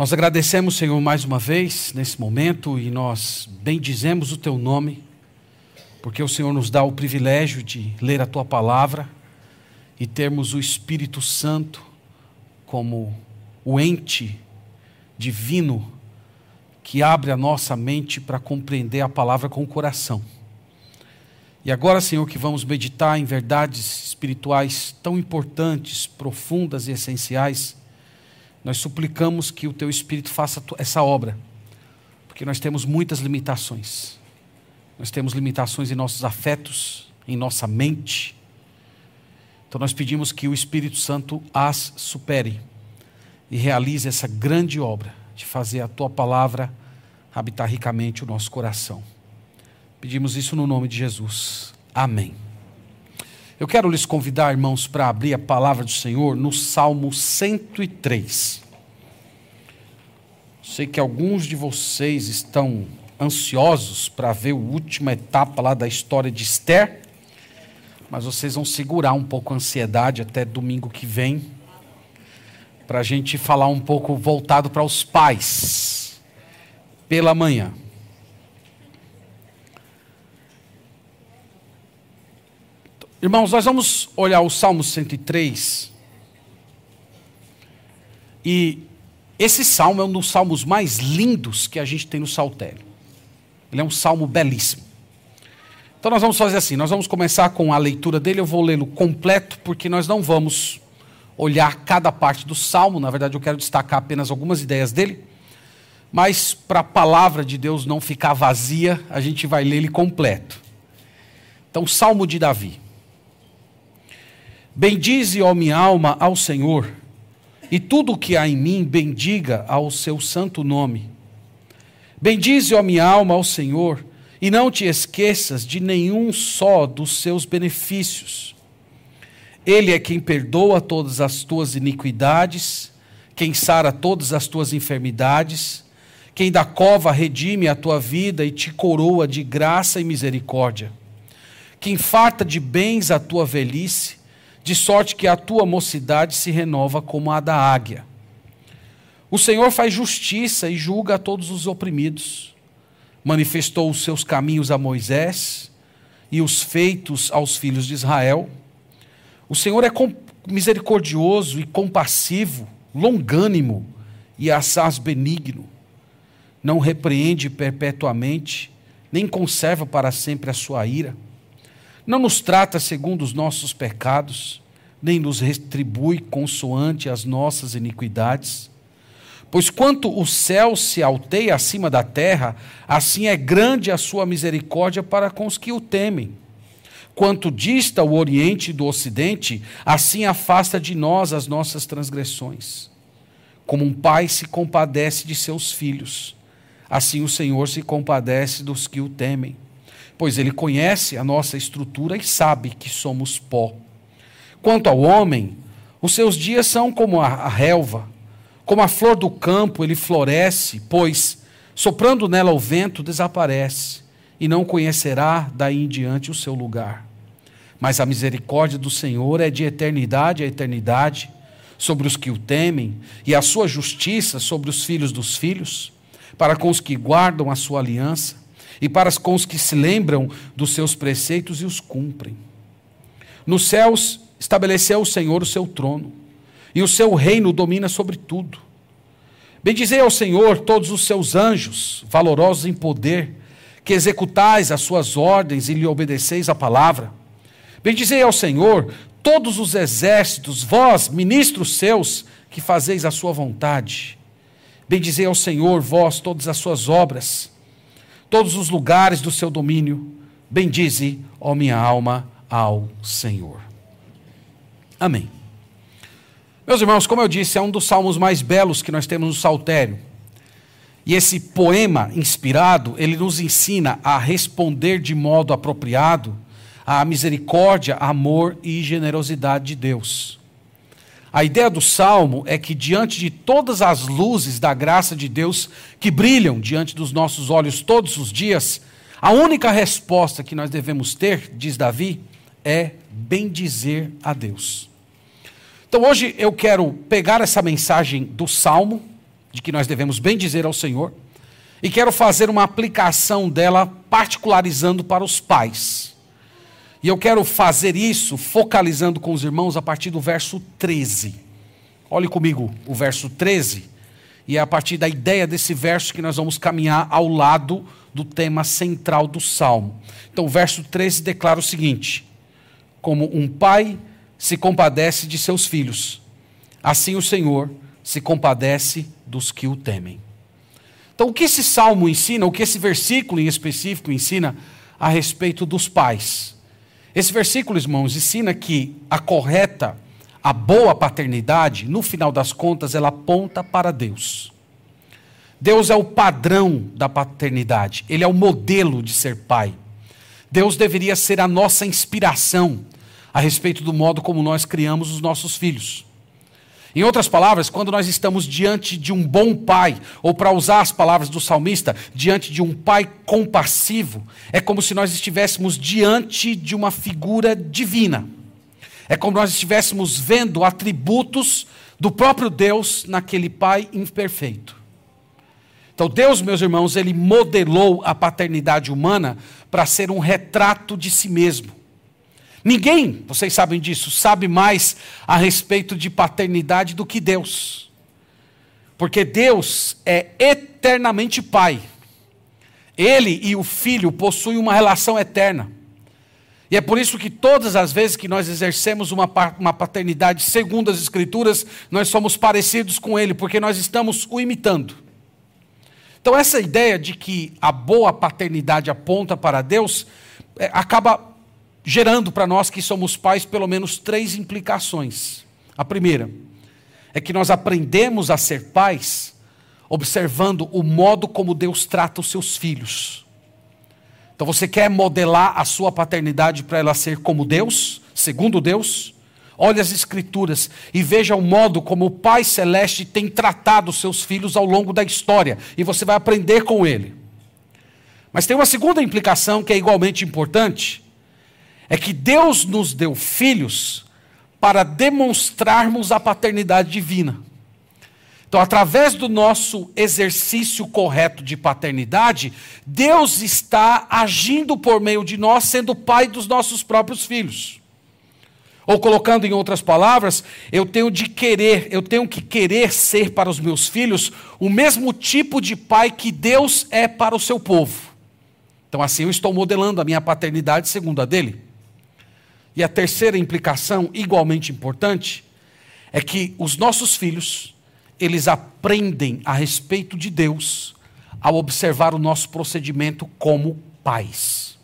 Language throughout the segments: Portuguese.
Nós agradecemos, Senhor, mais uma vez nesse momento e nós bendizemos o Teu nome, porque o Senhor nos dá o privilégio de ler a Tua palavra e termos o Espírito Santo como o ente divino que abre a nossa mente para compreender a palavra com o coração. E agora, Senhor, que vamos meditar em verdades espirituais tão importantes, profundas e essenciais nós suplicamos que o teu Espírito faça essa obra, porque nós temos muitas limitações. Nós temos limitações em nossos afetos, em nossa mente. Então nós pedimos que o Espírito Santo as supere e realize essa grande obra de fazer a tua palavra habitar ricamente o nosso coração. Pedimos isso no nome de Jesus. Amém. Eu quero lhes convidar, irmãos, para abrir a palavra do Senhor no Salmo 103. Sei que alguns de vocês estão ansiosos para ver a última etapa lá da história de Esther, mas vocês vão segurar um pouco a ansiedade até domingo que vem, para a gente falar um pouco voltado para os pais, pela manhã. Irmãos, nós vamos olhar o Salmo 103. E esse salmo é um dos salmos mais lindos que a gente tem no Saltério. Ele é um salmo belíssimo. Então nós vamos fazer assim, nós vamos começar com a leitura dele, eu vou lê-lo completo, porque nós não vamos olhar cada parte do salmo, na verdade eu quero destacar apenas algumas ideias dele, mas para a palavra de Deus não ficar vazia, a gente vai ler ele completo. Então, Salmo de Davi. Bendize, ó minha alma, ao Senhor, e tudo o que há em mim, bendiga ao seu santo nome. Bendize, ó minha alma, ao Senhor, e não te esqueças de nenhum só dos seus benefícios. Ele é quem perdoa todas as tuas iniquidades, quem sara todas as tuas enfermidades, quem da cova redime a tua vida e te coroa de graça e misericórdia, quem farta de bens a tua velhice de sorte que a tua mocidade se renova como a da águia. O Senhor faz justiça e julga a todos os oprimidos. Manifestou os seus caminhos a Moisés e os feitos aos filhos de Israel. O Senhor é misericordioso e compassivo, longânimo e assaz benigno. Não repreende perpetuamente, nem conserva para sempre a sua ira não nos trata segundo os nossos pecados, nem nos retribui consoante as nossas iniquidades. Pois quanto o céu se alteia acima da terra, assim é grande a sua misericórdia para com os que o temem. Quanto dista o oriente do ocidente, assim afasta de nós as nossas transgressões. Como um pai se compadece de seus filhos, assim o Senhor se compadece dos que o temem pois ele conhece a nossa estrutura e sabe que somos pó. Quanto ao homem, os seus dias são como a relva, como a flor do campo, ele floresce, pois, soprando nela o vento, desaparece, e não conhecerá daí em diante o seu lugar. Mas a misericórdia do Senhor é de eternidade a eternidade sobre os que o temem, e a sua justiça sobre os filhos dos filhos, para com os que guardam a sua aliança e para com os que se lembram dos seus preceitos e os cumprem. Nos céus estabeleceu o Senhor o seu trono, e o seu reino domina sobre tudo. Bendizei ao Senhor todos os seus anjos, valorosos em poder, que executais as suas ordens e lhe obedeceis a palavra. Bendizei ao Senhor todos os exércitos, vós, ministros seus, que fazeis a sua vontade. Bendizei ao Senhor, vós, todas as suas obras todos os lugares do seu domínio. Bendize, ó minha alma, ao Senhor. Amém. Meus irmãos, como eu disse, é um dos salmos mais belos que nós temos no Saltério. E esse poema inspirado, ele nos ensina a responder de modo apropriado à misericórdia, amor e generosidade de Deus. A ideia do salmo é que, diante de todas as luzes da graça de Deus que brilham diante dos nossos olhos todos os dias, a única resposta que nós devemos ter, diz Davi, é bendizer a Deus. Então hoje eu quero pegar essa mensagem do salmo de que nós devemos bem dizer ao Senhor, e quero fazer uma aplicação dela particularizando para os pais. E eu quero fazer isso focalizando com os irmãos a partir do verso 13. Olhe comigo o verso 13, e é a partir da ideia desse verso que nós vamos caminhar ao lado do tema central do salmo. Então, o verso 13 declara o seguinte: Como um pai se compadece de seus filhos, assim o Senhor se compadece dos que o temem. Então, o que esse salmo ensina, o que esse versículo em específico ensina a respeito dos pais? Esse versículo, irmãos, ensina que a correta, a boa paternidade, no final das contas, ela aponta para Deus. Deus é o padrão da paternidade, ele é o modelo de ser pai. Deus deveria ser a nossa inspiração a respeito do modo como nós criamos os nossos filhos. Em outras palavras, quando nós estamos diante de um bom pai, ou para usar as palavras do salmista, diante de um pai compassivo, é como se nós estivéssemos diante de uma figura divina. É como nós estivéssemos vendo atributos do próprio Deus naquele pai imperfeito. Então, Deus, meus irmãos, ele modelou a paternidade humana para ser um retrato de si mesmo. Ninguém, vocês sabem disso, sabe mais a respeito de paternidade do que Deus. Porque Deus é eternamente Pai. Ele e o Filho possuem uma relação eterna. E é por isso que todas as vezes que nós exercemos uma, uma paternidade segundo as Escrituras, nós somos parecidos com Ele, porque nós estamos o imitando. Então, essa ideia de que a boa paternidade aponta para Deus, é, acaba gerando para nós que somos pais pelo menos três implicações. A primeira é que nós aprendemos a ser pais observando o modo como Deus trata os seus filhos. Então você quer modelar a sua paternidade para ela ser como Deus, segundo Deus? Olhe as Escrituras e veja o modo como o Pai Celeste tem tratado seus filhos ao longo da história, e você vai aprender com ele. Mas tem uma segunda implicação que é igualmente importante, é que Deus nos deu filhos para demonstrarmos a paternidade divina. Então, através do nosso exercício correto de paternidade, Deus está agindo por meio de nós, sendo pai dos nossos próprios filhos. Ou colocando em outras palavras, eu tenho de querer, eu tenho que querer ser para os meus filhos o mesmo tipo de pai que Deus é para o seu povo. Então, assim eu estou modelando a minha paternidade segundo a dele. E a terceira implicação, igualmente importante, é que os nossos filhos, eles aprendem a respeito de Deus ao observar o nosso procedimento como pais.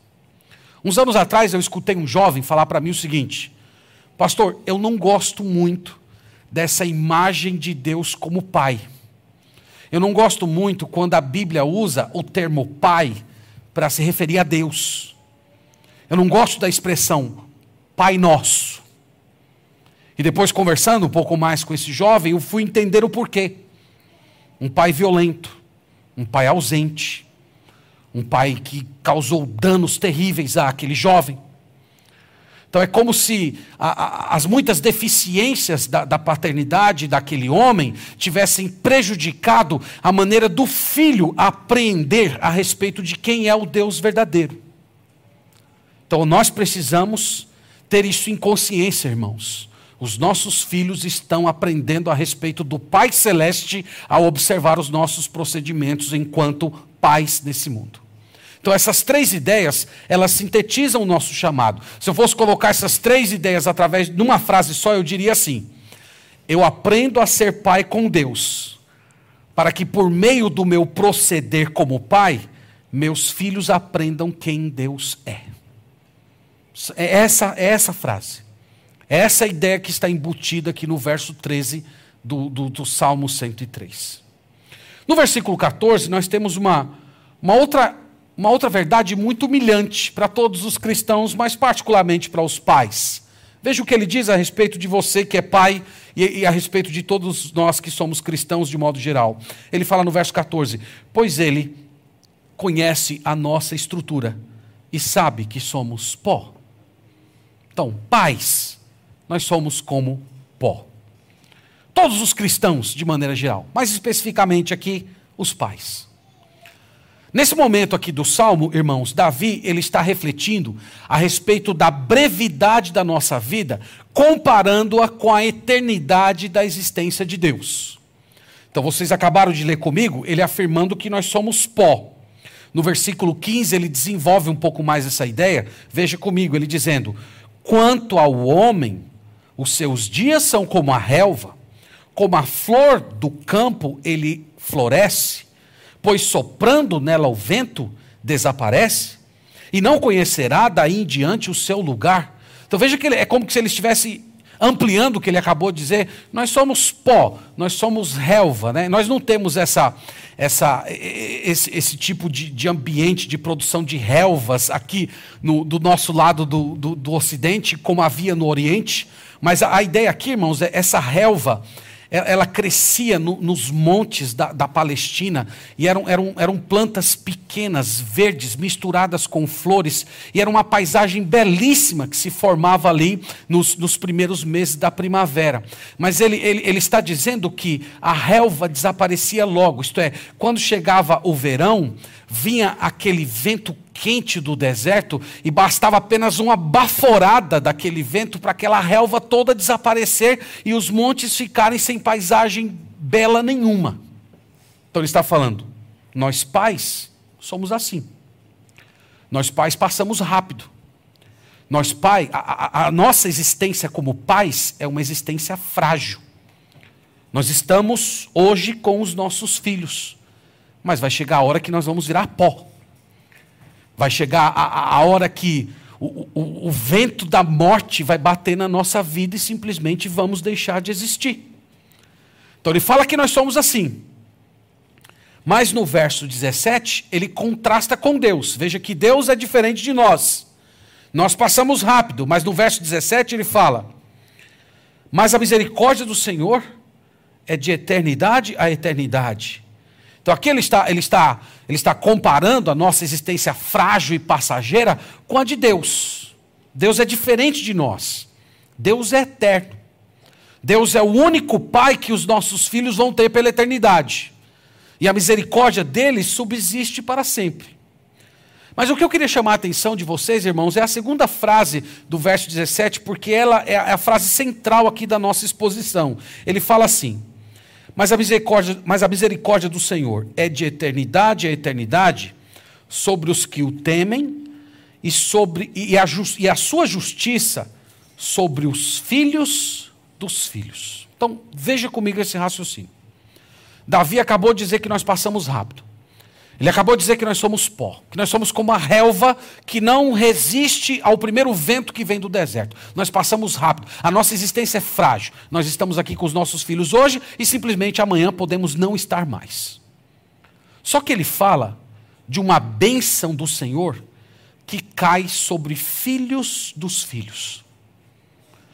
Uns anos atrás eu escutei um jovem falar para mim o seguinte: Pastor, eu não gosto muito dessa imagem de Deus como pai. Eu não gosto muito quando a Bíblia usa o termo pai para se referir a Deus. Eu não gosto da expressão Pai Nosso. E depois, conversando um pouco mais com esse jovem, eu fui entender o porquê. Um pai violento, um pai ausente, um pai que causou danos terríveis àquele jovem. Então é como se a, a, as muitas deficiências da, da, paternidade daquele homem tivessem prejudicado a maneira do filho apreender a respeito de quem é o Deus verdadeiro. Então nós precisamos ter isso em consciência, irmãos. Os nossos filhos estão aprendendo a respeito do Pai Celeste ao observar os nossos procedimentos enquanto pais nesse mundo. Então essas três ideias, elas sintetizam o nosso chamado. Se eu fosse colocar essas três ideias através de uma frase só, eu diria assim: Eu aprendo a ser pai com Deus, para que por meio do meu proceder como pai, meus filhos aprendam quem Deus é. É essa, é essa frase. É essa ideia que está embutida aqui no verso 13 do, do, do Salmo 103. No versículo 14, nós temos uma, uma, outra, uma outra verdade muito humilhante para todos os cristãos, mas particularmente para os pais. Veja o que ele diz a respeito de você que é pai e, e, a respeito de todos nós que somos cristãos de modo geral. Ele fala no verso 14: Pois ele conhece a nossa estrutura e sabe que somos pó. Então, pais, nós somos como pó. todos os cristãos de maneira geral, mais especificamente aqui os pais. Nesse momento aqui do salmo, irmãos, Davi, ele está refletindo a respeito da brevidade da nossa vida, comparando-a com a eternidade da existência de Deus. Então vocês acabaram de ler comigo, ele afirmando que nós somos pó. No versículo 15, ele desenvolve um pouco mais essa ideia. Veja comigo, ele dizendo: Quanto ao homem, os seus dias são como a relva, como a flor do campo ele floresce pois soprando nela o vento, desaparece, e não conhecerá daí em diante o seu lugar. Então veja que ele, é como se ele estivesse ampliando o que ele acabou de dizer. Nós somos pó, nós somos relva, né? nós não temos essa, essa, esse, esse tipo de, de, ambiente de produção de relvas aqui no, do nosso lado do, do, do Ocidente, como havia no Oriente. Mas a, a ideia aqui, irmãos, é essa relva ela crescia no, nos montes da, da, Palestina e eram, eram, eram plantas pequenas, verdes, misturadas com flores, e era uma paisagem belíssima que se formava ali nos, nos primeiros meses da primavera. Mas ele, ele, ele está dizendo que a relva desaparecia logo, isto é, quando chegava o verão, vinha aquele vento quente do deserto e bastava apenas uma baforada daquele vento para aquela relva toda desaparecer e os montes ficarem sem paisagem bela nenhuma. Então ele está falando, nós pais somos assim. Nós pais passamos rápido. Nós pai, a, a, a nossa existência como pais é uma existência frágil. Nós estamos hoje com os nossos filhos, mas vai chegar a hora que nós vamos virar pó. Vai chegar a, a hora que o, o, o vento da morte vai bater na nossa vida e simplesmente vamos deixar de existir. Então ele fala que nós somos assim. Mas no verso 17, ele contrasta com Deus. Veja que Deus é diferente de nós. Nós passamos rápido, mas no verso 17 ele fala: Mas a misericórdia do Senhor é de eternidade a eternidade então aqui ele está, ele está, ele está comparando a nossa existência frágil e passageira com a de Deus. Deus é diferente de nós. Deus é eterno. Deus é o único Pai que os nossos filhos vão ter pela eternidade. E a misericórdia dele subsiste para sempre. Mas o que eu queria chamar a atenção de vocês, irmãos, é a segunda frase do verso 17, porque ela é a frase central aqui da nossa exposição. Ele fala assim: mas a misericórdia, mas a misericórdia do Senhor é de eternidade a eternidade sobre os que o temem e sobre e a, e a sua justiça sobre os filhos dos filhos. Então, veja comigo esse raciocínio. Davi acabou de dizer que nós passamos rápido. Ele acabou de dizer que nós somos pó, que nós somos como a relva que não resiste ao primeiro vento que vem do deserto. Nós passamos rápido, a nossa existência é frágil. Nós estamos aqui com os nossos filhos hoje e simplesmente amanhã podemos não estar mais. Só que ele fala de uma bênção do Senhor que cai sobre filhos dos filhos.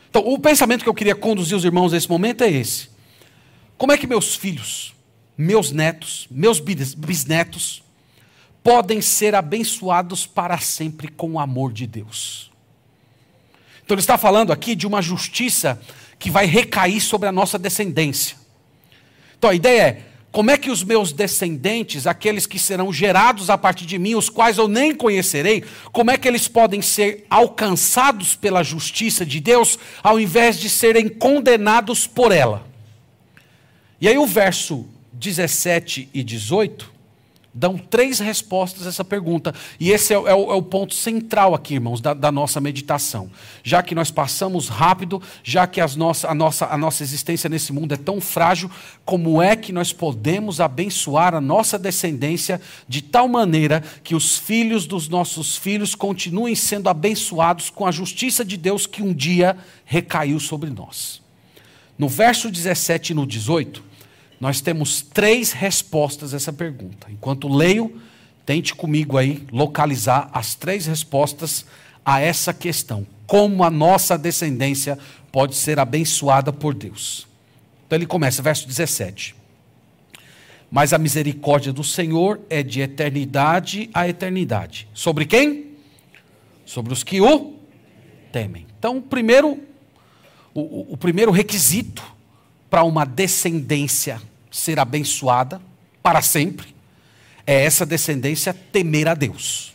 Então, o pensamento que eu queria conduzir os irmãos nesse momento é esse: como é que meus filhos meus netos, meus bisnetos, podem ser abençoados para sempre com o amor de Deus. Então ele está falando aqui de uma justiça que vai recair sobre a nossa descendência. Então a ideia é: como é que os meus descendentes, aqueles que serão gerados a partir de mim, os quais eu nem conhecerei, como é que eles podem ser alcançados pela justiça de Deus, ao invés de serem condenados por ela? E aí o verso 17 e 18 dão três respostas a essa pergunta. E esse é, é, o, é o, ponto central aqui, irmãos, da, da, nossa meditação. Já que nós passamos rápido, já que nossa, a, nossa, a nossa existência nesse mundo é tão frágil, como é que nós podemos abençoar a nossa descendência de tal maneira que os filhos dos nossos filhos continuem sendo abençoados com a justiça de Deus que um dia recaiu sobre nós? No verso 17 e no 18 nós temos três respostas a essa pergunta. Enquanto leio, tente comigo aí localizar as três respostas a essa questão. Como a nossa descendência pode ser abençoada por Deus. Então ele começa, verso 17. Mas a misericórdia do Senhor é de eternidade a eternidade. Sobre quem? Sobre os que o temem. Então, o primeiro, o, o primeiro requisito para uma descendência ser abençoada para sempre, é essa descendência temer a Deus.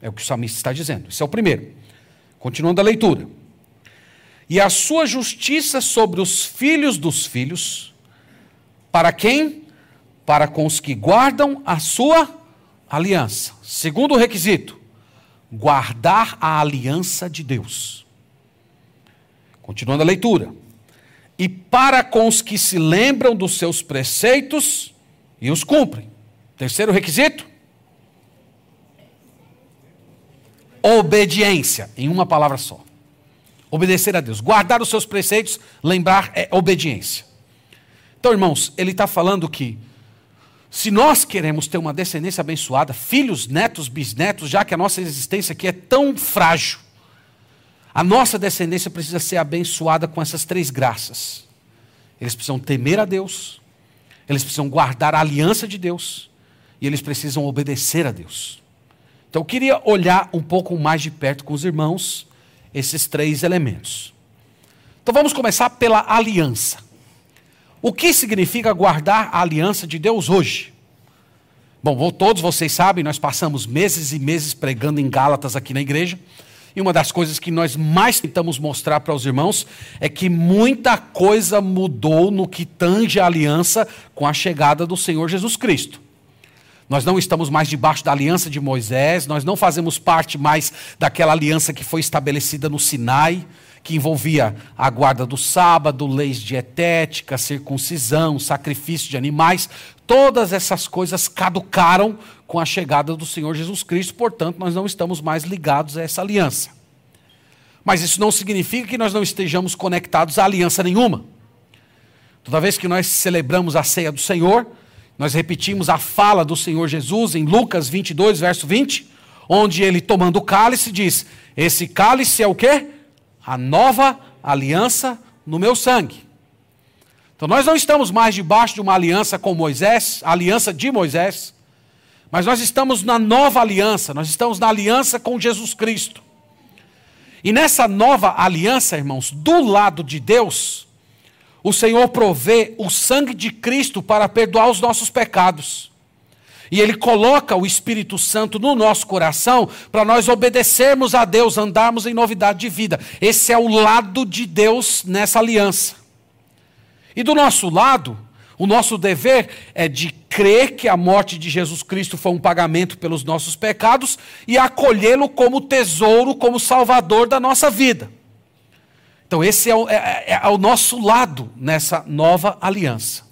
É o que o salmista está dizendo. Esse é o primeiro. Continuando a leitura. E a sua justiça sobre os filhos dos filhos, para quem? Para com os que guardam a sua aliança. Segundo requisito, guardar a aliança de Deus. Continuando a leitura. E para com os que se lembram dos seus preceitos e os cumprem. Terceiro requisito, obediência, em uma palavra só. Obedecer a Deus. Guardar os seus preceitos, lembrar é obediência. Então, irmãos, ele está falando que se nós queremos ter uma descendência abençoada, filhos, netos, bisnetos, já que a nossa existência aqui é tão frágil, a nossa descendência precisa ser abençoada com essas três graças. Eles precisam temer a Deus, eles precisam guardar a aliança de Deus e eles precisam obedecer a Deus. Então eu queria olhar um pouco mais de perto com os irmãos esses três elementos. Então vamos começar pela aliança. O que significa guardar a aliança de Deus hoje? Bom, todos vocês sabem, nós passamos meses e meses pregando em Gálatas aqui na igreja. E uma das coisas que nós mais tentamos mostrar para os irmãos é que muita coisa mudou no que tange a aliança com a chegada do Senhor Jesus Cristo. Nós não estamos mais debaixo da aliança de Moisés, nós não fazemos parte mais daquela aliança que foi estabelecida no Sinai, que envolvia a guarda do sábado, leis dietética, circuncisão, sacrifício de animais. Todas essas coisas caducaram com a chegada do Senhor Jesus Cristo, portanto, nós não estamos mais ligados a essa aliança. Mas isso não significa que nós não estejamos conectados a aliança nenhuma. Toda vez que nós celebramos a ceia do Senhor, nós repetimos a fala do Senhor Jesus em Lucas 22, verso 20, onde ele, tomando o cálice, diz: Esse cálice é o quê? A nova aliança no meu sangue. Então nós não estamos mais debaixo de uma aliança com Moisés, aliança de Moisés, mas nós estamos na nova aliança, nós estamos na aliança com Jesus Cristo. E nessa nova aliança, irmãos, do lado de Deus, o Senhor provê o sangue de Cristo para perdoar os nossos pecados. E Ele coloca o Espírito Santo no nosso coração para nós obedecermos a Deus, andarmos em novidade de vida. Esse é o lado de Deus nessa aliança. E do nosso lado, o nosso dever é de crer que a morte de Jesus Cristo foi um pagamento pelos nossos pecados e acolhê-lo como tesouro, como salvador da nossa vida. Então, esse é o, é, é, é o nosso lado nessa nova aliança.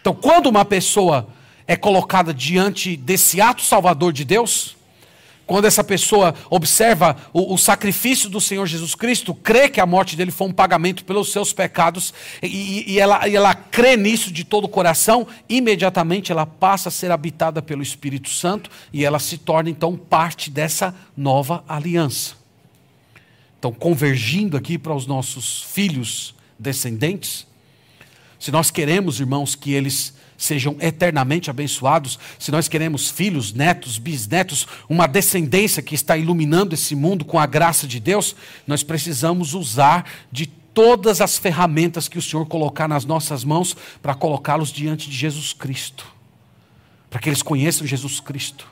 Então, quando uma pessoa é colocada diante desse ato salvador de Deus, quando essa pessoa observa o, o, sacrifício do Senhor Jesus Cristo, crê que a morte dele foi um pagamento pelos seus pecados, e, e, ela, e ela crê nisso de todo o coração, imediatamente ela passa a ser habitada pelo Espírito Santo e ela se torna então parte dessa nova aliança. Então, convergindo aqui para os nossos filhos descendentes, se nós queremos, irmãos, que eles sejam eternamente abençoados, se nós queremos filhos, netos, bisnetos, uma descendência que está iluminando esse mundo com a graça de Deus, nós precisamos usar de todas as ferramentas que o Senhor colocar nas nossas mãos para colocá-los diante de Jesus Cristo, para que eles conheçam Jesus Cristo.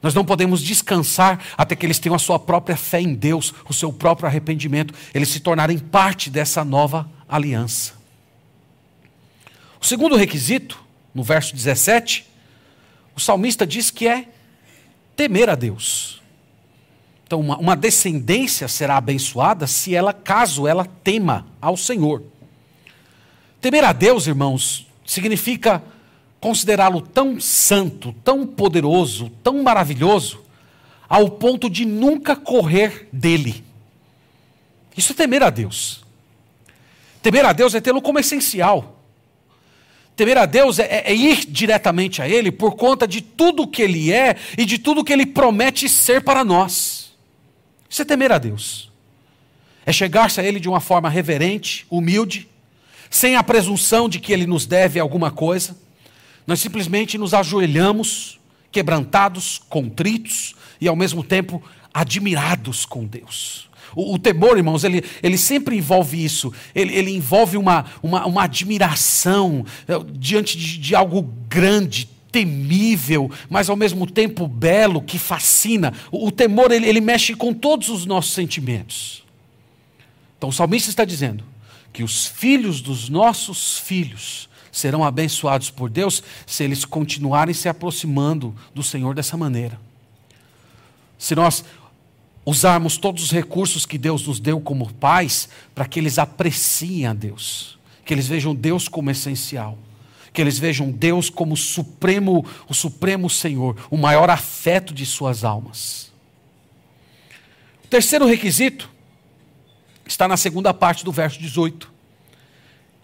Nós não podemos descansar até que eles tenham a sua própria fé em Deus, o seu próprio arrependimento, eles se tornarem parte dessa nova aliança. O segundo requisito, no verso 17, o salmista diz que é temer a Deus. Então, uma, uma descendência será abençoada se ela, caso ela tema ao Senhor. Temer a Deus, irmãos, significa considerá-lo tão santo, tão poderoso, tão maravilhoso, ao ponto de nunca correr dele. Isso é temer a Deus. Temer a Deus é tê-lo como essencial. Temer a Deus é, é, ir diretamente a Ele por conta de tudo que Ele é e de tudo que Ele promete ser para nós. Isso é temer a Deus. É chegar-se a Ele de uma forma reverente, humilde, sem a presunção de que Ele nos deve alguma coisa nós simplesmente nos ajoelhamos, quebrantados, contritos e ao mesmo tempo admirados com Deus. O, o temor, irmãos, ele, ele sempre envolve isso. Ele, ele envolve uma, uma, uma admiração eh, diante de, de algo grande, temível, mas ao mesmo tempo belo, que fascina. O, o temor, ele, ele mexe com todos os nossos sentimentos. Então o salmista está dizendo que os filhos dos nossos filhos serão abençoados por Deus se eles continuarem se aproximando do Senhor dessa maneira. Se nós usarmos todos os recursos que Deus nos deu como pais para que eles apreciem a Deus, que eles vejam Deus como essencial, que eles vejam Deus como supremo, o supremo Senhor, o maior afeto de suas almas. O terceiro requisito está na segunda parte do verso 18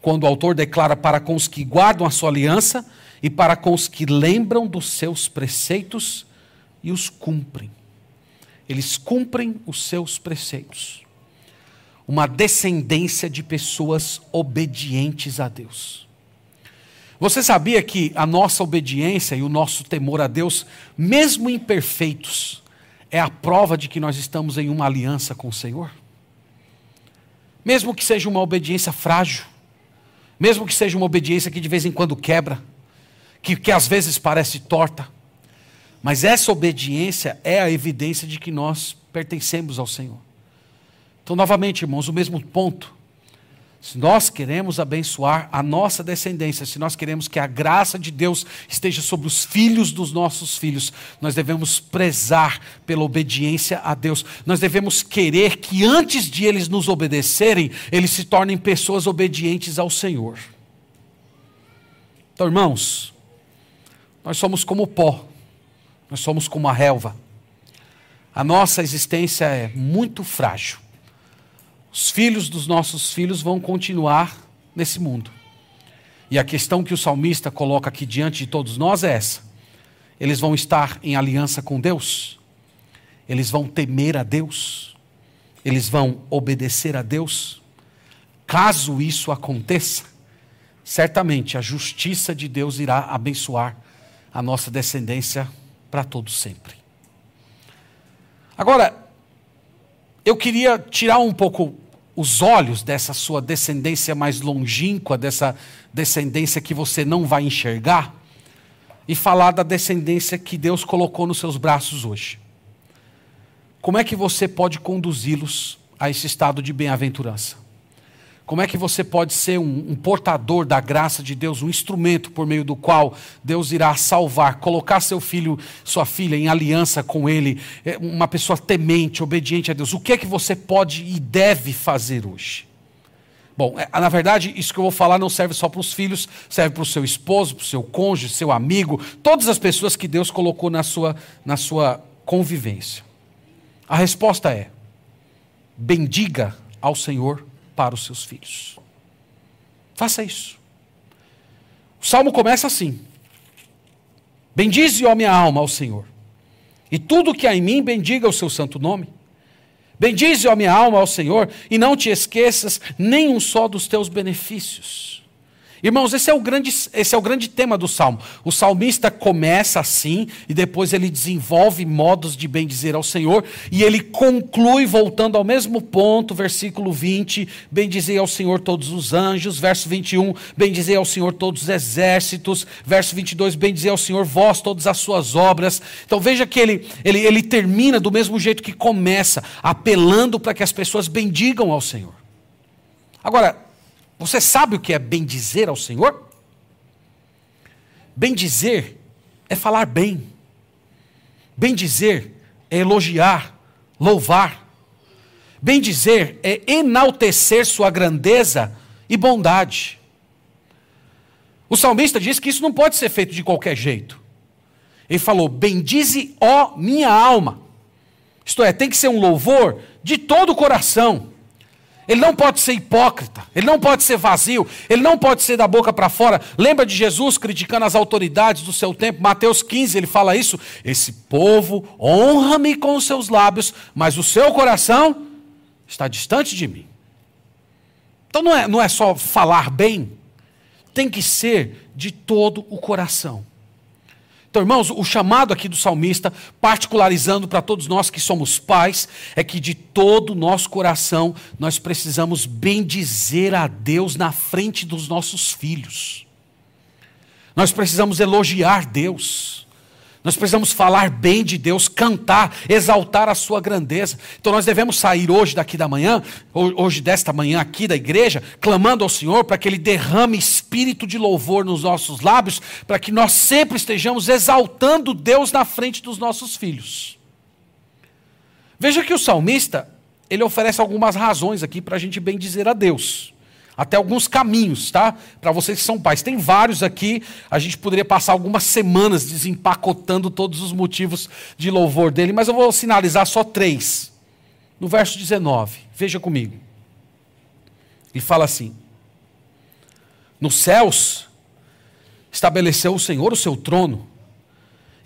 quando o autor declara para com os que guardam a sua aliança e para com os que lembram dos seus preceitos e os cumprem. Eles cumprem os seus preceitos. Uma descendência de pessoas obedientes a Deus. Você sabia que a nossa obediência e o nosso temor a Deus, mesmo imperfeitos, é a prova de que nós estamos em uma aliança com o Senhor? Mesmo que seja uma obediência frágil, mesmo que seja uma obediência que de vez em quando quebra, que, que às vezes parece torta, mas essa obediência é a evidência de que nós pertencemos ao Senhor. Então, novamente, irmãos, o mesmo ponto. Se nós queremos abençoar a nossa descendência, se nós queremos que a graça de Deus esteja sobre os filhos dos nossos filhos, nós devemos prezar pela obediência a Deus. Nós devemos querer que antes de eles nos obedecerem, eles se tornem pessoas obedientes ao Senhor. Então, irmãos, nós somos como pó, nós somos como a relva. A nossa existência é muito frágil. Os filhos dos nossos filhos vão continuar nesse mundo. E a questão que o salmista coloca aqui diante de todos nós é essa: eles vão estar em aliança com Deus, eles vão temer a Deus, eles vão obedecer a Deus. Caso isso aconteça, certamente a justiça de Deus irá abençoar a nossa descendência para todo sempre. Agora, eu queria tirar um pouco os olhos dessa sua descendência mais longínqua, dessa descendência que você não vai enxergar, e falar da descendência que Deus colocou nos seus braços hoje. Como é que você pode conduzi-los a esse estado de bem-aventurança? Como é que você pode ser um, um, portador da graça de Deus, um instrumento por meio do qual Deus irá salvar, colocar seu filho, sua filha em aliança com Ele, é, uma pessoa temente, obediente a Deus? O que é que você pode e deve fazer hoje? Bom, é, na verdade, isso que eu vou falar não serve só para os filhos, serve para o seu esposo, para o seu cônjuge, seu amigo, todas as pessoas que Deus colocou na sua, na sua convivência. A resposta é: bendiga ao Senhor para os seus filhos. Faça isso. O salmo começa assim: Bendize, ó minha alma, ao Senhor, e tudo que há em mim, bendiga o seu santo nome. Bendize, ó minha alma, ao Senhor, e não te esqueças nem um só dos teus benefícios. Irmãos, esse é, o grande, esse é o grande tema do salmo. O salmista começa assim e depois ele desenvolve modos de bendizer ao Senhor e ele conclui voltando ao mesmo ponto, versículo 20: Bendizei ao Senhor todos os anjos, verso 21, bendizei ao Senhor todos os exércitos, verso 22, bendizei ao Senhor vós todas as suas obras. Então veja que ele, ele, ele termina do mesmo jeito que começa, apelando para que as pessoas bendigam ao Senhor. Agora, você sabe o que é bendizer ao Senhor? Bendizer é falar bem. Bendizer é elogiar, louvar. Bendizer é enaltecer sua grandeza e bondade. O salmista diz que isso não pode ser feito de qualquer jeito. Ele falou: Bendize, ó minha alma. Isto é, tem que ser um louvor de todo o coração. Ele não pode ser hipócrita, ele não pode ser vazio, ele não pode ser da boca para fora. Lembra de Jesus criticando as autoridades do seu tempo? Mateus 15, ele fala isso. Esse povo honra-me com os seus lábios, mas o seu coração está distante de mim. Então não é, não é só falar bem, tem que ser de todo o coração. Então, irmãos, o chamado aqui do salmista, particularizando para todos nós que somos pais, é que de todo o nosso coração nós precisamos bendizer a Deus na frente dos nossos filhos. Nós precisamos elogiar Deus. Nós precisamos falar bem de Deus, cantar, exaltar a sua grandeza. Então nós devemos sair hoje daqui da manhã, hoje desta manhã aqui da igreja, clamando ao Senhor para que Ele derrame espírito de louvor nos nossos lábios, para que nós sempre estejamos exaltando Deus na frente dos nossos filhos. Veja que o salmista, ele oferece algumas razões aqui para a gente bem dizer a Deus até alguns caminhos, tá? Para vocês que são pais. Tem vários aqui, a gente poderia passar algumas semanas desempacotando todos os motivos de louvor dele, mas eu vou sinalizar só três. No verso 19, veja comigo. Ele fala assim: Nos céus estabeleceu o Senhor o seu trono,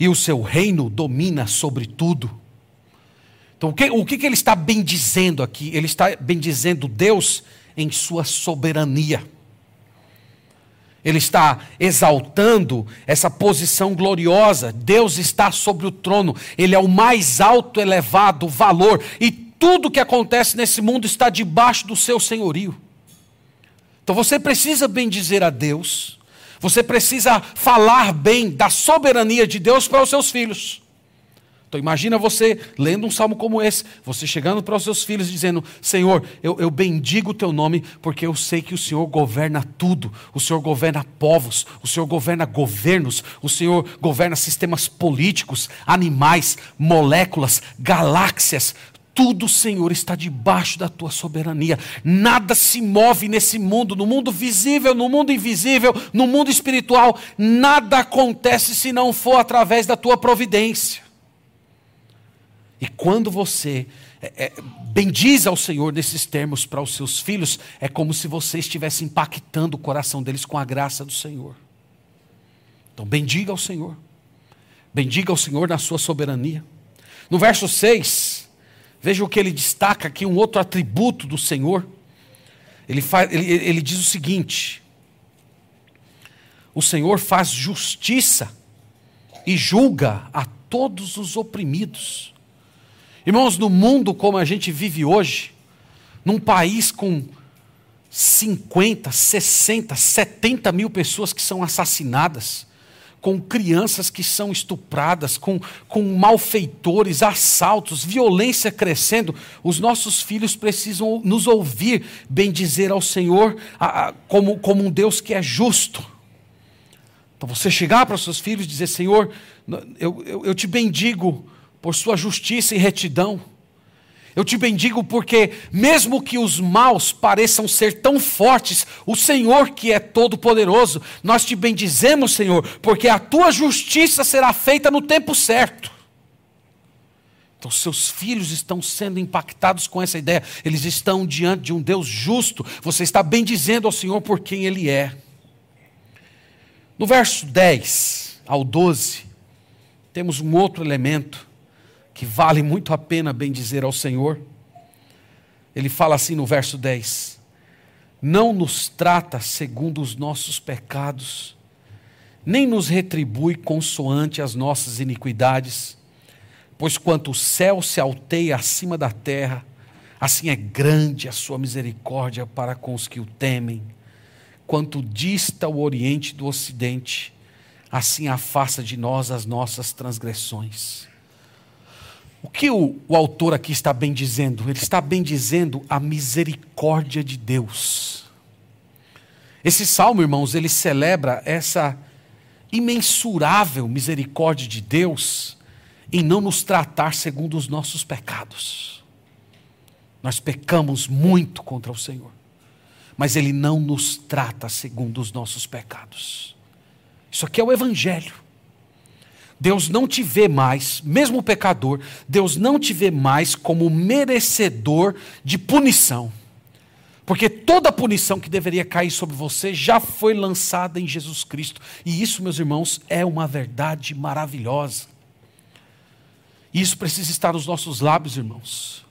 e o seu reino domina sobre tudo. Então, o que, o que ele está bendizendo aqui? Ele está bendizendo Deus em sua soberania. Ele está exaltando essa posição gloriosa. Deus está sobre o trono. Ele é o mais alto, elevado valor. E tudo que acontece nesse mundo está debaixo do seu senhorio. Então você precisa bendizer a Deus. Você precisa falar bem da soberania de Deus para os seus filhos. Então imagina você lendo um salmo como esse, você chegando para os seus filhos dizendo: Senhor, eu, eu bendigo o teu nome, porque eu sei que o Senhor governa tudo, o Senhor governa povos, o Senhor governa governos, o Senhor governa sistemas políticos, animais, moléculas, galáxias, tudo, Senhor, está debaixo da tua soberania. Nada se move nesse mundo, no mundo visível, no mundo invisível, no mundo espiritual. Nada acontece se não for através da tua providência. E quando você é, é, bendiz ao Senhor nesses termos para os seus filhos, é como se você estivesse impactando o coração deles com a graça do Senhor. Então, bendiga ao Senhor. Bendiga ao Senhor na sua soberania. No verso 6, veja o que ele destaca aqui, um outro atributo do Senhor. Ele, faz, ele, ele diz o seguinte: O Senhor faz justiça e julga a todos os oprimidos. Irmãos, no mundo como a gente vive hoje, num país com 50, 60, 70 mil pessoas que são assassinadas, com crianças que são estupradas, com, com malfeitores, assaltos, violência crescendo, os nossos filhos precisam nos ouvir bem dizer ao Senhor a, a, como, como um Deus que é justo. Então você chegar para os seus filhos e dizer: Senhor, eu, eu, eu te bendigo por sua justiça e retidão. Eu te bendigo porque, mesmo que os maus pareçam ser tão fortes, o Senhor que é todo-poderoso, nós te bendizemos, Senhor, porque a tua justiça será feita no tempo certo. Então, seus filhos estão sendo impactados com essa ideia, eles estão diante de um Deus justo, você está bendizendo ao Senhor por quem Ele é. No verso 10 ao 12, temos um outro elemento que vale muito a pena bem dizer ao Senhor. Ele fala assim no verso 10: Não nos trata segundo os nossos pecados, nem nos retribui consoante as nossas iniquidades, pois quanto o céu se alteia acima da terra, assim é grande a sua misericórdia para com os que o temem. Quanto dista o oriente do ocidente, assim afasta de nós as nossas transgressões. O que o, o autor aqui está bem dizendo? Ele está bem dizendo a misericórdia de Deus. Esse salmo, irmãos, ele celebra essa imensurável misericórdia de Deus em não nos tratar segundo os nossos pecados. Nós pecamos muito contra o Senhor, mas Ele não nos trata segundo os nossos pecados. Isso aqui é o Evangelho. Deus não te vê mais, mesmo o pecador, Deus não te vê mais como merecedor de punição. Porque toda a punição que deveria cair sobre você já foi lançada em Jesus Cristo. E isso, meus irmãos, é uma verdade maravilhosa. Isso precisa estar nos nossos lábios, irmãos.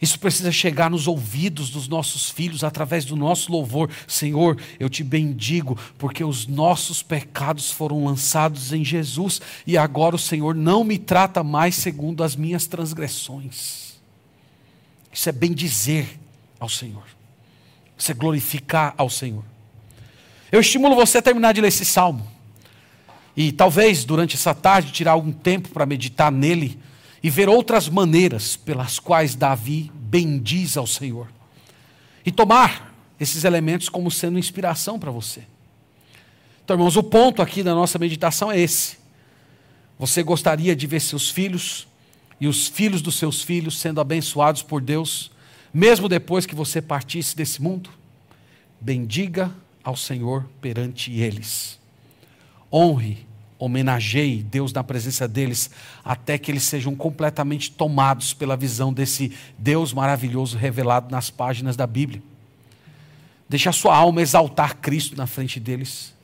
Isso precisa chegar nos ouvidos dos nossos filhos através do nosso louvor. Senhor, eu te bendigo, porque os nossos pecados foram lançados em Jesus e agora o Senhor não me trata mais segundo as minhas transgressões. Isso é bendizer ao Senhor. Isso é glorificar ao Senhor. Eu estimulo você a terminar de ler esse salmo. E talvez durante essa tarde tirar algum tempo para meditar nele e ver outras maneiras pelas quais Davi bendiz ao Senhor. E tomar esses elementos como sendo inspiração para você. Então, irmãos, o ponto aqui da nossa meditação é esse. Você gostaria de ver seus filhos e os filhos dos seus filhos sendo abençoados por Deus, mesmo depois que você partisse desse mundo? Bendiga ao Senhor perante eles. Honre homenageie Deus na presença deles, até que eles sejam completamente tomados pela visão desse Deus maravilhoso revelado nas páginas da Bíblia. Deixe a sua alma exaltar Cristo na frente deles.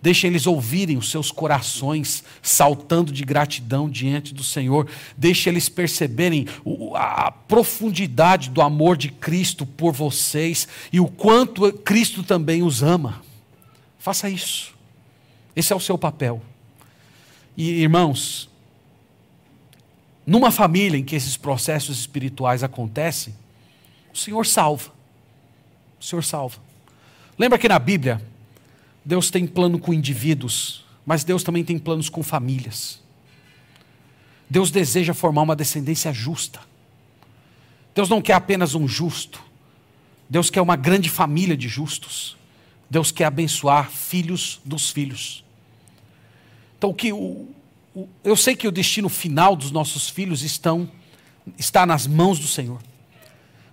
Deixe eles ouvirem os seus corações saltando de gratidão diante do Senhor. Deixe eles perceberem a profundidade do amor de Cristo por vocês e o quanto Cristo também os ama. Faça isso. Esse é o seu papel. E irmãos, numa família em que esses processos espirituais acontecem, o Senhor salva. O Senhor salva. Lembra que na Bíblia, Deus tem plano com indivíduos, mas Deus também tem planos com famílias. Deus deseja formar uma descendência justa. Deus não quer apenas um justo. Deus quer uma grande família de justos. Deus quer abençoar filhos dos filhos. Então, que o, o, eu sei que o destino final dos nossos filhos estão, está nas mãos do Senhor.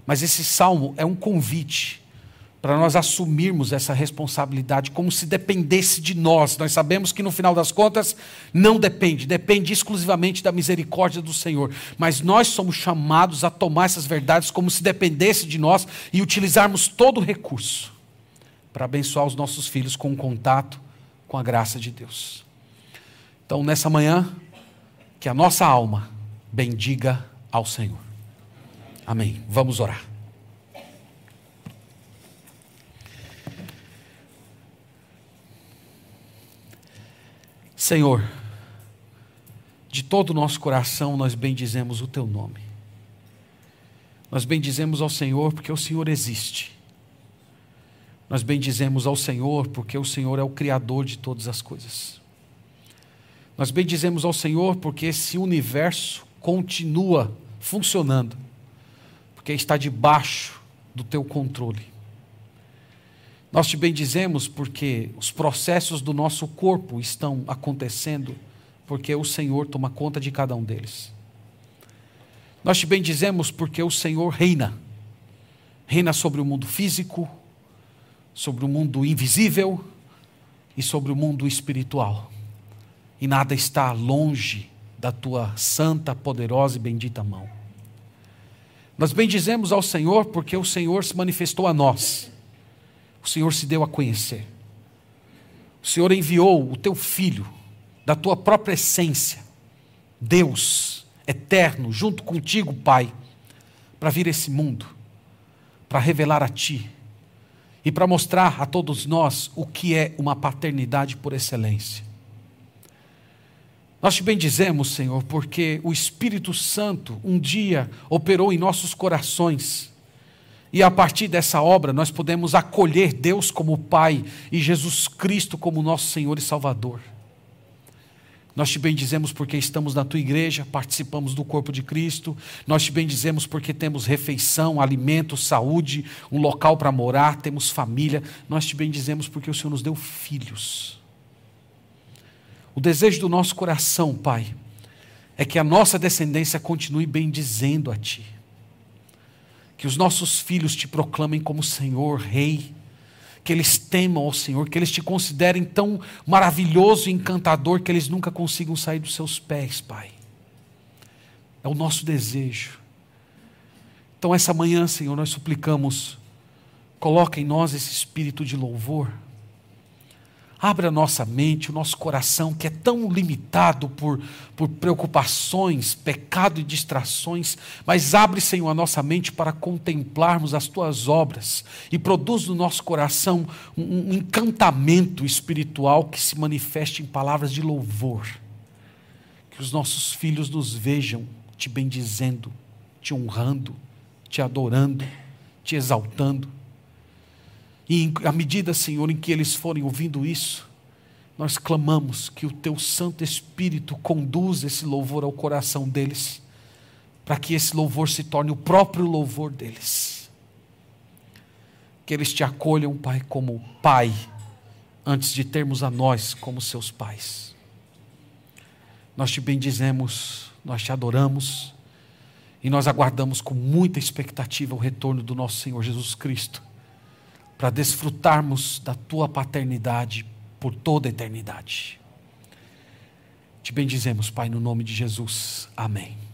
Mas esse salmo é um convite para nós assumirmos essa responsabilidade como se dependesse de nós. Nós sabemos que no final das contas não depende, depende exclusivamente da misericórdia do Senhor. Mas nós somos chamados a tomar essas verdades como se dependesse de nós e utilizarmos todo o recurso para abençoar os nossos filhos com contato com a graça de Deus. Então, nessa manhã, que a nossa alma bendiga ao Senhor. Amém. Vamos orar. Senhor, de todo o nosso coração nós bendizemos o Teu nome. Nós bendizemos ao Senhor porque o Senhor existe. Nós bendizemos ao Senhor porque o Senhor é o Criador de todas as coisas. Nós bendizemos ao Senhor porque esse universo continua funcionando, porque está debaixo do teu controle. Nós te bendizemos porque os processos do nosso corpo estão acontecendo, porque o Senhor toma conta de cada um deles. Nós te bendizemos porque o Senhor reina, reina sobre o mundo físico, sobre o mundo invisível e sobre o mundo espiritual e nada está longe da tua santa, poderosa e bendita mão. Nós bendizemos ao Senhor porque o Senhor se manifestou a nós, o Senhor se deu a conhecer, o Senhor enviou o teu filho, da tua própria essência, Deus eterno, junto contigo, Pai, para vir esse mundo, para revelar a Ti e para mostrar a todos nós o que é uma paternidade por excelência. Nós te bendizemos, Senhor, porque o Espírito Santo um dia operou em nossos corações. E a partir dessa obra nós podemos acolher Deus como Pai e Jesus Cristo como nosso Senhor e Salvador. Nós te bendizemos porque estamos na tua igreja, participamos do corpo de Cristo. Nós te bendizemos porque temos refeição, alimento, saúde, um local para morar, temos família. Nós te bendizemos porque o Senhor nos deu filhos. O desejo do nosso coração, Pai, é que a nossa descendência continue bendizendo a Ti. Que os nossos filhos te proclamem como Senhor, Rei. Que eles temam ao Senhor, que eles te considerem tão maravilhoso e encantador que eles nunca consigam sair dos seus pés, Pai. É o nosso desejo. Então, essa manhã, Senhor, nós suplicamos, coloca em nós esse espírito de louvor Abre a nossa mente, o nosso coração, que é tão limitado por, por preocupações, pecado e distrações, mas abre, Senhor, a nossa mente para contemplarmos as tuas obras e produz no nosso coração um, um encantamento espiritual que se manifeste em palavras de louvor. Que os nossos filhos nos vejam te bendizendo, te honrando, te adorando, te exaltando e à medida, Senhor, em que eles forem ouvindo isso, nós clamamos que o Teu Santo Espírito conduza esse louvor ao coração deles, para que esse louvor se torne o próprio louvor deles. Que eles te acolham, Pai, como Pai, antes de termos a nós como seus pais. Nós te bendizemos, nós te adoramos e nós aguardamos com muita expectativa o retorno do nosso Senhor Jesus Cristo para desfrutarmos da tua paternidade por toda a eternidade. Te bendizemos, Pai, no nome de Jesus. Amém.